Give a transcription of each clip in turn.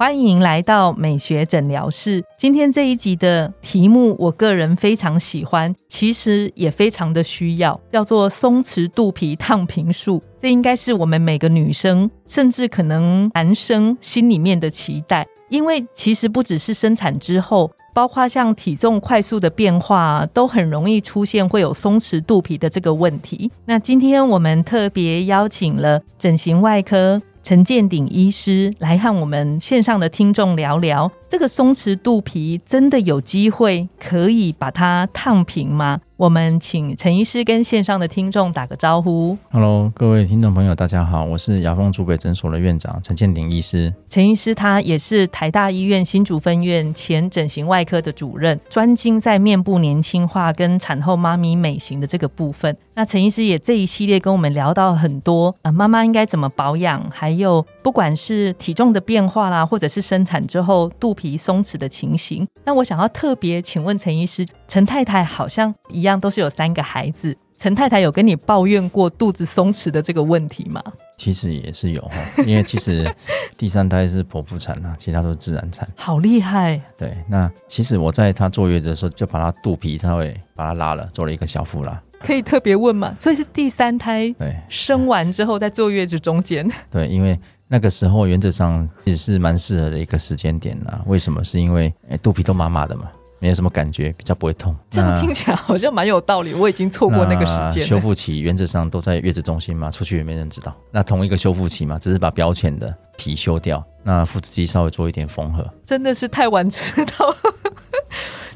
欢迎来到美学诊疗室。今天这一集的题目，我个人非常喜欢，其实也非常的需要，叫做松弛肚皮烫平术。这应该是我们每个女生，甚至可能男生心里面的期待，因为其实不只是生产之后，包括像体重快速的变化，都很容易出现会有松弛肚皮的这个问题。那今天我们特别邀请了整形外科。陈建鼎医师来和我们线上的听众聊聊，这个松弛肚皮真的有机会可以把它烫平吗？我们请陈医师跟线上的听众打个招呼。Hello，各位听众朋友，大家好，我是雅风主北诊所的院长陈建鼎医师。陈医师他也是台大医院新竹分院前整形外科的主任，专精在面部年轻化跟产后妈咪美型的这个部分。那陈医师也这一系列跟我们聊到很多啊，妈妈应该怎么保养，还有不管是体重的变化啦，或者是生产之后肚皮松弛的情形。那我想要特别请问陈医师，陈太太好像一样都是有三个孩子，陈太太有跟你抱怨过肚子松弛的这个问题吗？其实也是有哈，因为其实第三胎是剖腹产啊，其他都是自然产。好厉害！对，那其实我在她坐月子的时候，就把她肚皮稍微把它拉了，做了一个小腹拉。可以特别问吗？所以是第三胎对生完之后在坐月子中间。对，因为那个时候原则上也是蛮适合的一个时间点呐。为什么？是因为哎肚皮都麻麻的嘛，没有什么感觉，比较不会痛。这样听起来好像蛮有道理。我已经错过那个时间。修复期原则上都在月子中心嘛，出去也没人知道。那同一个修复期嘛，只是把表浅的皮修掉，那腹直肌稍微做一点缝合。真的是太晚知道。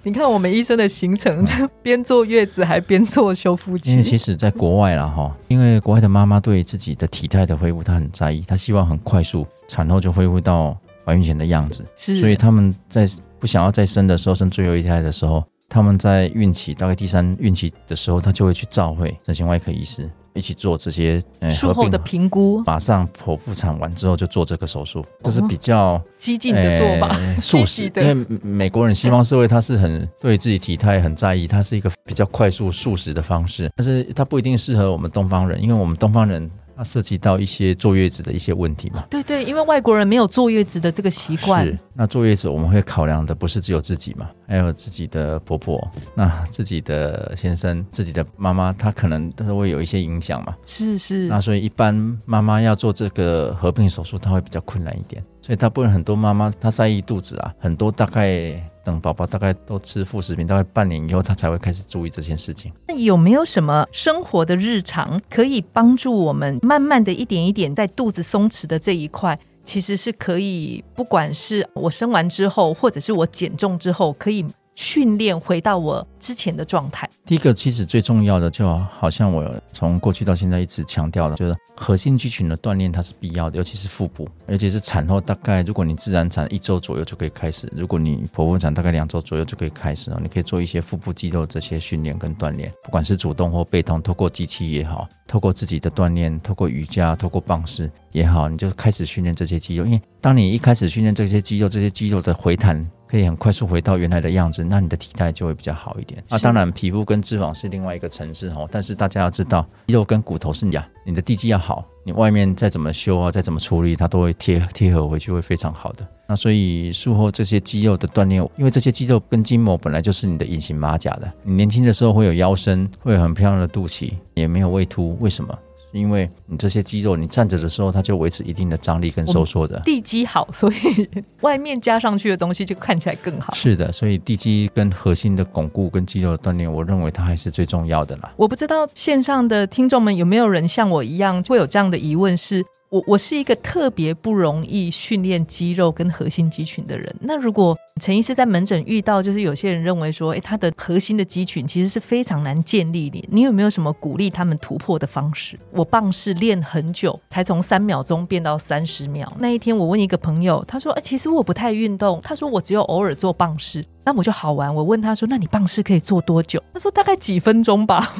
你看我们医生的行程，边坐月子还边做修复期。因为其实，在国外啦哈，因为国外的妈妈对自己的体态的恢复，她很在意，她希望很快速产后就恢复到怀孕前的样子。是，所以他们在不想要再生的时候，生最后一胎的时候，他们在孕期大概第三孕期的时候，他就会去召会整形外科医师。一起做这些术后的评估，马上剖腹产完之后就做这个手术，这是比较激进的做法，速食。因为美国人西方社会他是很对自己体态很在意，他是一个比较快速速食的方式，但是它不一定适合我们东方人，因为我们东方人。它涉及到一些坐月子的一些问题嘛？对对，因为外国人没有坐月子的这个习惯。是，那坐月子我们会考量的不是只有自己嘛，还有自己的婆婆、那自己的先生、自己的妈妈，她可能都会有一些影响嘛。是是。那所以一般妈妈要做这个合并手术，她会比较困难一点。所以大部分很多妈妈她在意肚子啊，很多大概。等宝宝大概都吃副食品，大概半年以后，他才会开始注意这件事情。那有没有什么生活的日常可以帮助我们慢慢的一点一点在肚子松弛的这一块，其实是可以，不管是我生完之后，或者是我减重之后，可以。训练回到我之前的状态。第一个，其实最重要的，就好像我从过去到现在一直强调的，就是核心肌群的锻炼它是必要的，尤其是腹部，而且是产后大概，如果你自然产一周左右就可以开始，如果你剖腹产大概两周左右就可以开始啊，你可以做一些腹部肌肉这些训练跟锻炼，不管是主动或被动，透过机器也好，透过自己的锻炼，透过瑜伽，透过棒式也好，你就开始训练这些肌肉，因为当你一开始训练这些肌肉，这些肌肉的回弹。可以很快速回到原来的样子，那你的体态就会比较好一点。那当然，皮肤跟脂肪是另外一个层次哦。但是大家要知道，肌肉跟骨头是呀，你的地基要好，你外面再怎么修啊，再怎么处理，它都会贴贴合回去，会非常好的。那所以术后这些肌肉的锻炼，因为这些肌肉跟筋膜本来就是你的隐形马甲的。你年轻的时候会有腰身，会有很漂亮的肚脐，也没有胃凸，为什么？因为你这些肌肉，你站着的时候，它就维持一定的张力跟收缩的。地基好，所以 外面加上去的东西就看起来更好。是的，所以地基跟核心的巩固跟肌肉的锻炼，我认为它还是最重要的啦。我不知道线上的听众们有没有人像我一样会有这样的疑问：是我我是一个特别不容易训练肌肉跟核心肌群的人。那如果陈医师在门诊遇到，就是有些人认为说，诶，他的核心的肌群其实是非常难建立的，你有没有什么鼓励他们突破的方式？我棒式练很久，才从三秒钟变到三十秒。那一天我问一个朋友，他说，诶，其实我不太运动，他说我只有偶尔做棒式。那我就好玩，我问他说，那你棒式可以做多久？他说大概几分钟吧。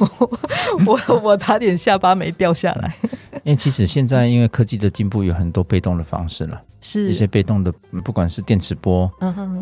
我我差点下巴没掉下来。因为其实现在因为科技的进步，有很多被动的方式了，是一些被动的，不管是电磁波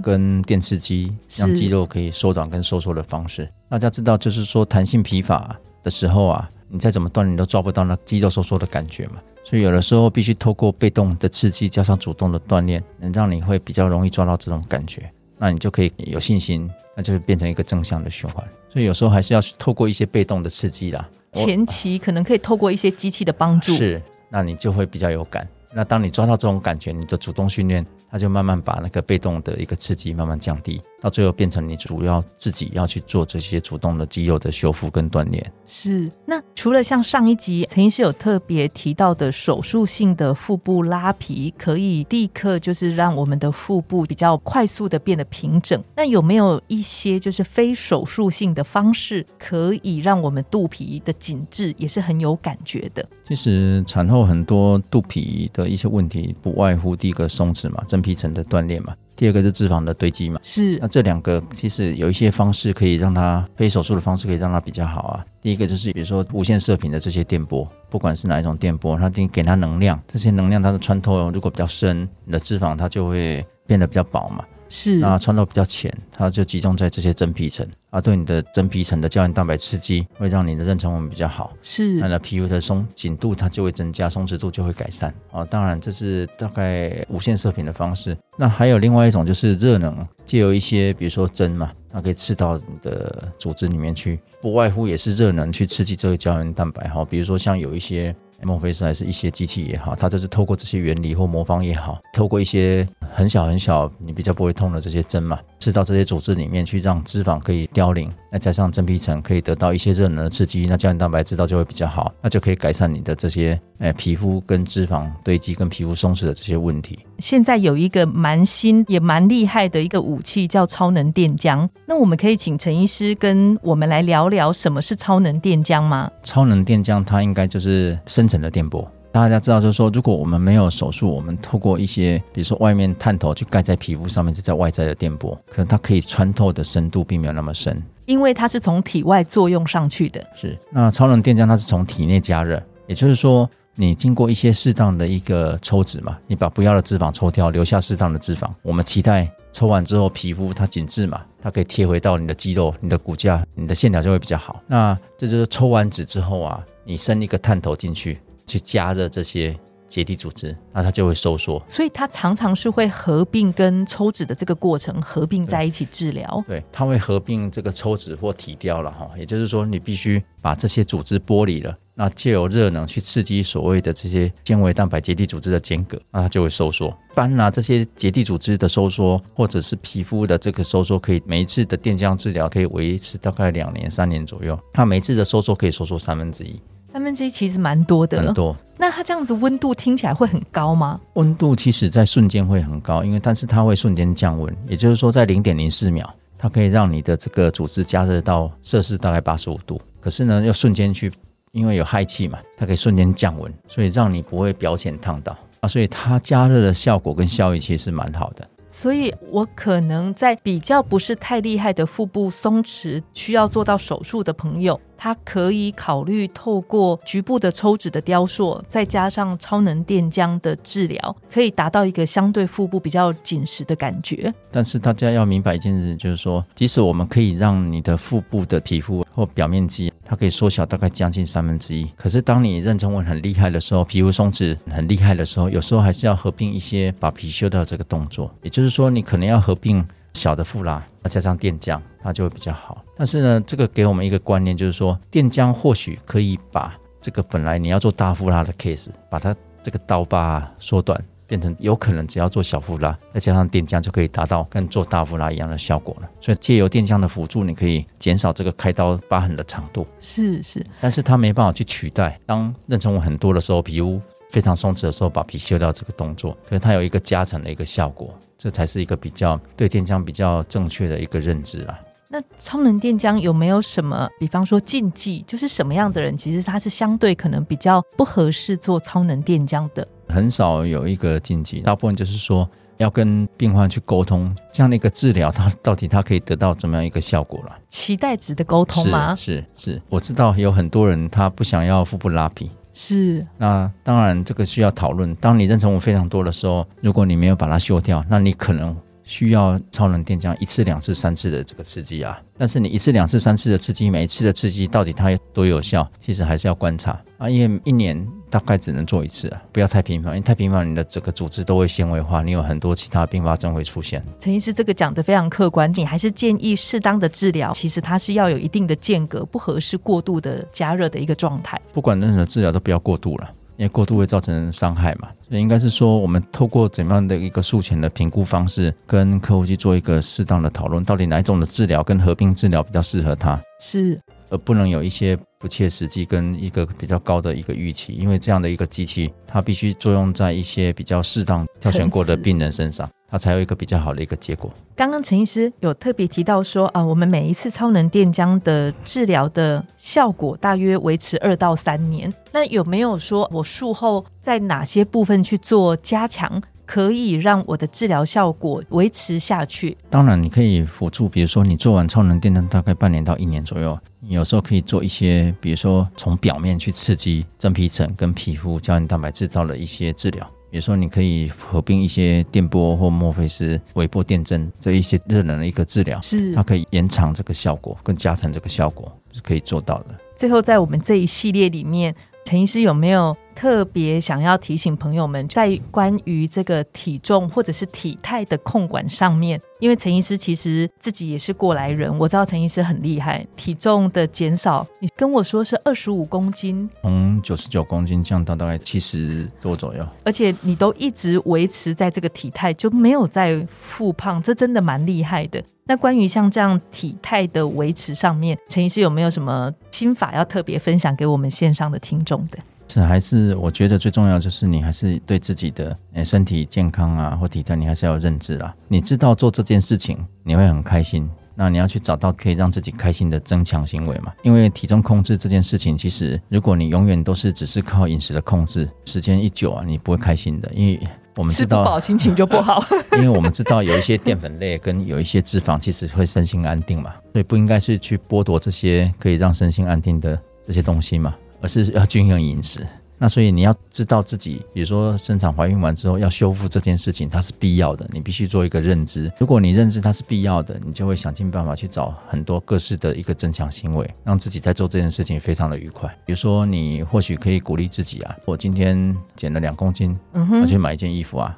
跟电刺激，让肌肉可以缩短跟收缩的方式。大家知道，就是说弹性疲乏的时候啊，你再怎么锻炼都抓不到那肌肉收缩的感觉嘛。所以有的时候必须透过被动的刺激加上主动的锻炼，能让你会比较容易抓到这种感觉，那你就可以有信心，那就是变成一个正向的循环。所以有时候还是要透过一些被动的刺激啦。前期可能可以透过一些机器的帮助，是，那你就会比较有感。那当你抓到这种感觉，你的主动训练，它就慢慢把那个被动的一个刺激慢慢降低。到最后变成你主要自己要去做这些主动的肌肉的修复跟锻炼。是，那除了像上一集陈医师有特别提到的手术性的腹部拉皮，可以立刻就是让我们的腹部比较快速的变得平整。那有没有一些就是非手术性的方式，可以让我们肚皮的紧致也是很有感觉的？其实产后很多肚皮的一些问题，不外乎第一个松弛嘛，真皮层的锻炼嘛。第二个是脂肪的堆积嘛，是那这两个其实有一些方式可以让它非手术的方式可以让它比较好啊。第一个就是比如说无线射频的这些电波，不管是哪一种电波，它给给它能量，这些能量它的穿透如果比较深，你的脂肪它就会变得比较薄嘛。是，那穿透比较浅，它就集中在这些真皮层啊，对你的真皮层的胶原蛋白刺激，会让你的妊娠纹比较好。是，那皮肤的松紧度它就会增加，松弛度就会改善啊。当然，这是大概无线射频的方式。那还有另外一种就是热能，借由一些比如说针嘛，它可以刺到你的组织里面去，不外乎也是热能去刺激这个胶原蛋白哈。比如说像有一些。孟菲斯还是一些机器也好，它就是透过这些原理或魔方也好，透过一些很小很小，你比较不会痛的这些针嘛，刺到这些组织里面去，让脂肪可以凋零。再加上真皮层可以得到一些热能的刺激，那胶原蛋白制造就会比较好，那就可以改善你的这些诶皮肤跟脂肪堆积跟皮肤松弛的这些问题。现在有一个蛮新也蛮厉害的一个武器叫超能电浆，那我们可以请陈医师跟我们来聊聊什么是超能电浆吗？超能电浆它应该就是深层的电波。大家知道，就是说，如果我们没有手术，我们透过一些，比如说外面探头去盖在皮肤上面，这叫外在的电波，可能它可以穿透的深度并没有那么深，因为它是从体外作用上去的。是，那超能电浆它是从体内加热，也就是说，你经过一些适当的一个抽脂嘛，你把不要的脂肪抽掉，留下适当的脂肪，我们期待抽完之后皮肤它紧致嘛，它可以贴回到你的肌肉、你的骨架、你的线条就会比较好。那这就是抽完脂之后啊，你伸一个探头进去。去加热这些结缔组织，那它就会收缩。所以它常常是会合并跟抽脂的这个过程合并在一起治疗。对，它会合并这个抽脂或体雕了哈。也就是说，你必须把这些组织剥离了，那借由热能去刺激所谓的这些纤维蛋白结缔组织的间隔，那它就会收缩。一般呢，这些结缔组织的收缩或者是皮肤的这个收缩，可以每一次的电浆治疗可以维持大概两年、三年左右。它每次的收缩可以收缩三分之一。三分之一其实蛮多的，很多。那它这样子温度听起来会很高吗？温度其实在瞬间会很高，因为但是它会瞬间降温，也就是说在零点零四秒，它可以让你的这个组织加热到摄氏大概八十五度。可是呢，又瞬间去，因为有氦气嘛，它可以瞬间降温，所以让你不会表浅烫到啊。所以它加热的效果跟效益其实是蛮好的。所以我可能在比较不是太厉害的腹部松弛，需要做到手术的朋友。它可以考虑透过局部的抽脂的雕塑，再加上超能电浆的治疗，可以达到一个相对腹部比较紧实的感觉。但是大家要明白一件事，就是说，即使我们可以让你的腹部的皮肤或表面积，它可以缩小大概将近三分之一。可是当你妊娠纹很厉害的时候，皮肤松弛很厉害的时候，有时候还是要合并一些把皮修掉这个动作。也就是说，你可能要合并。小的腹拉，再加上电浆，它就会比较好。但是呢，这个给我们一个观念，就是说电浆或许可以把这个本来你要做大腹拉的 case，把它这个刀疤缩短，变成有可能只要做小腹拉，再加上电浆就可以达到跟做大腹拉一样的效果了。所以借由电浆的辅助，你可以减少这个开刀疤痕的长度。是是，但是它没办法去取代当妊娠纹很多的时候，皮肤。非常松弛的时候把皮修掉这个动作，可是它有一个加成的一个效果，这才是一个比较对电浆比较正确的一个认知啦。那超能电浆有没有什么，比方说禁忌，就是什么样的人其实他是相对可能比较不合适做超能电浆的？很少有一个禁忌，大部分就是说要跟病患去沟通，这样的一个治疗，它到底它可以得到怎么样一个效果了？期待值的沟通吗？是是是，我知道有很多人他不想要腹部拉皮，是。那当然这个需要讨论。当你妊娠纹非常多的时候，如果你没有把它修掉，那你可能。需要超能电浆一次、两次、三次的这个刺激啊，但是你一次、两次、三次的刺激，每一次的刺激到底它有多有效，其实还是要观察啊，因为一年大概只能做一次啊，不要太频繁，因为太频繁你的整个组织都会纤维化，你有很多其他并发症会出现。陈医师这个讲的非常客观，你还是建议适当的治疗，其实它是要有一定的间隔，不合适过度的加热的一个状态。不管任何治疗都不要过度了。因为过度会造成伤害嘛，所以应该是说，我们透过怎样的一个术前的评估方式，跟客户去做一个适当的讨论，到底哪一种的治疗跟合并治疗比较适合他，是，而不能有一些不切实际跟一个比较高的一个预期，因为这样的一个机器，它必须作用在一些比较适当挑选过的病人身上。它才有一个比较好的一个结果。刚刚陈医师有特别提到说啊，我们每一次超能电浆的治疗的效果大约维持二到三年。那有没有说我术后在哪些部分去做加强，可以让我的治疗效果维持下去？当然，你可以辅助，比如说你做完超能电浆大概半年到一年左右，有时候可以做一些，比如说从表面去刺激真皮层跟皮肤胶原蛋白制造的一些治疗。比如说，你可以合并一些电波或墨菲斯微波电针这一些热能的一个治疗，是它可以延长这个效果，更加成这个效果是可以做到的。最后，在我们这一系列里面。陈医师有没有特别想要提醒朋友们，在关于这个体重或者是体态的控管上面？因为陈医师其实自己也是过来人，我知道陈医师很厉害，体重的减少，你跟我说是二十五公斤，从九十九公斤降到大概七十多左右，而且你都一直维持在这个体态，就没有再复胖，这真的蛮厉害的。那关于像这样体态的维持上面，陈医师有没有什么心法要特别分享给我们线上的听众的？是还是我觉得最重要就是你还是对自己的诶身体健康啊或体态你还是要有认知啦。你知道做这件事情你会很开心，那你要去找到可以让自己开心的增强行为嘛。因为体重控制这件事情，其实如果你永远都是只是靠饮食的控制，时间一久啊，你不会开心的，因为。我们知道，吃不饱心情就不好。因为我们知道有一些淀粉类跟有一些脂肪，其实会身心安定嘛，所以不应该是去剥夺这些可以让身心安定的这些东西嘛，而是要均衡饮食。那所以你要知道自己，比如说生产怀孕完之后要修复这件事情，它是必要的，你必须做一个认知。如果你认知它是必要的，你就会想尽办法去找很多各式的一个增强行为，让自己在做这件事情非常的愉快。比如说你或许可以鼓励自己啊，我今天减了两公斤，我去买一件衣服啊。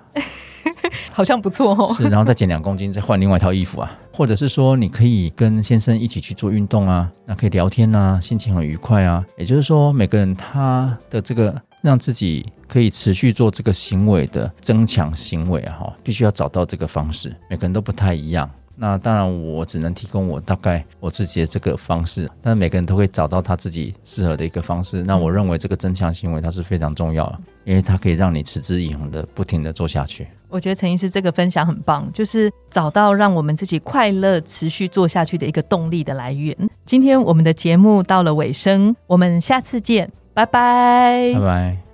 好像不错哦，是，然后再减两公斤，再换另外一套衣服啊，或者是说你可以跟先生一起去做运动啊，那可以聊天啊，心情很愉快啊。也就是说，每个人他的这个让自己可以持续做这个行为的增强行为啊，哈，必须要找到这个方式，每个人都不太一样。那当然，我只能提供我大概我自己的这个方式，但每个人都会找到他自己适合的一个方式。那我认为这个增强行为它是非常重要的，因为它可以让你持之以恒的不停的做下去。我觉得陈医师这个分享很棒，就是找到让我们自己快乐持续做下去的一个动力的来源。今天我们的节目到了尾声，我们下次见，拜拜，拜拜。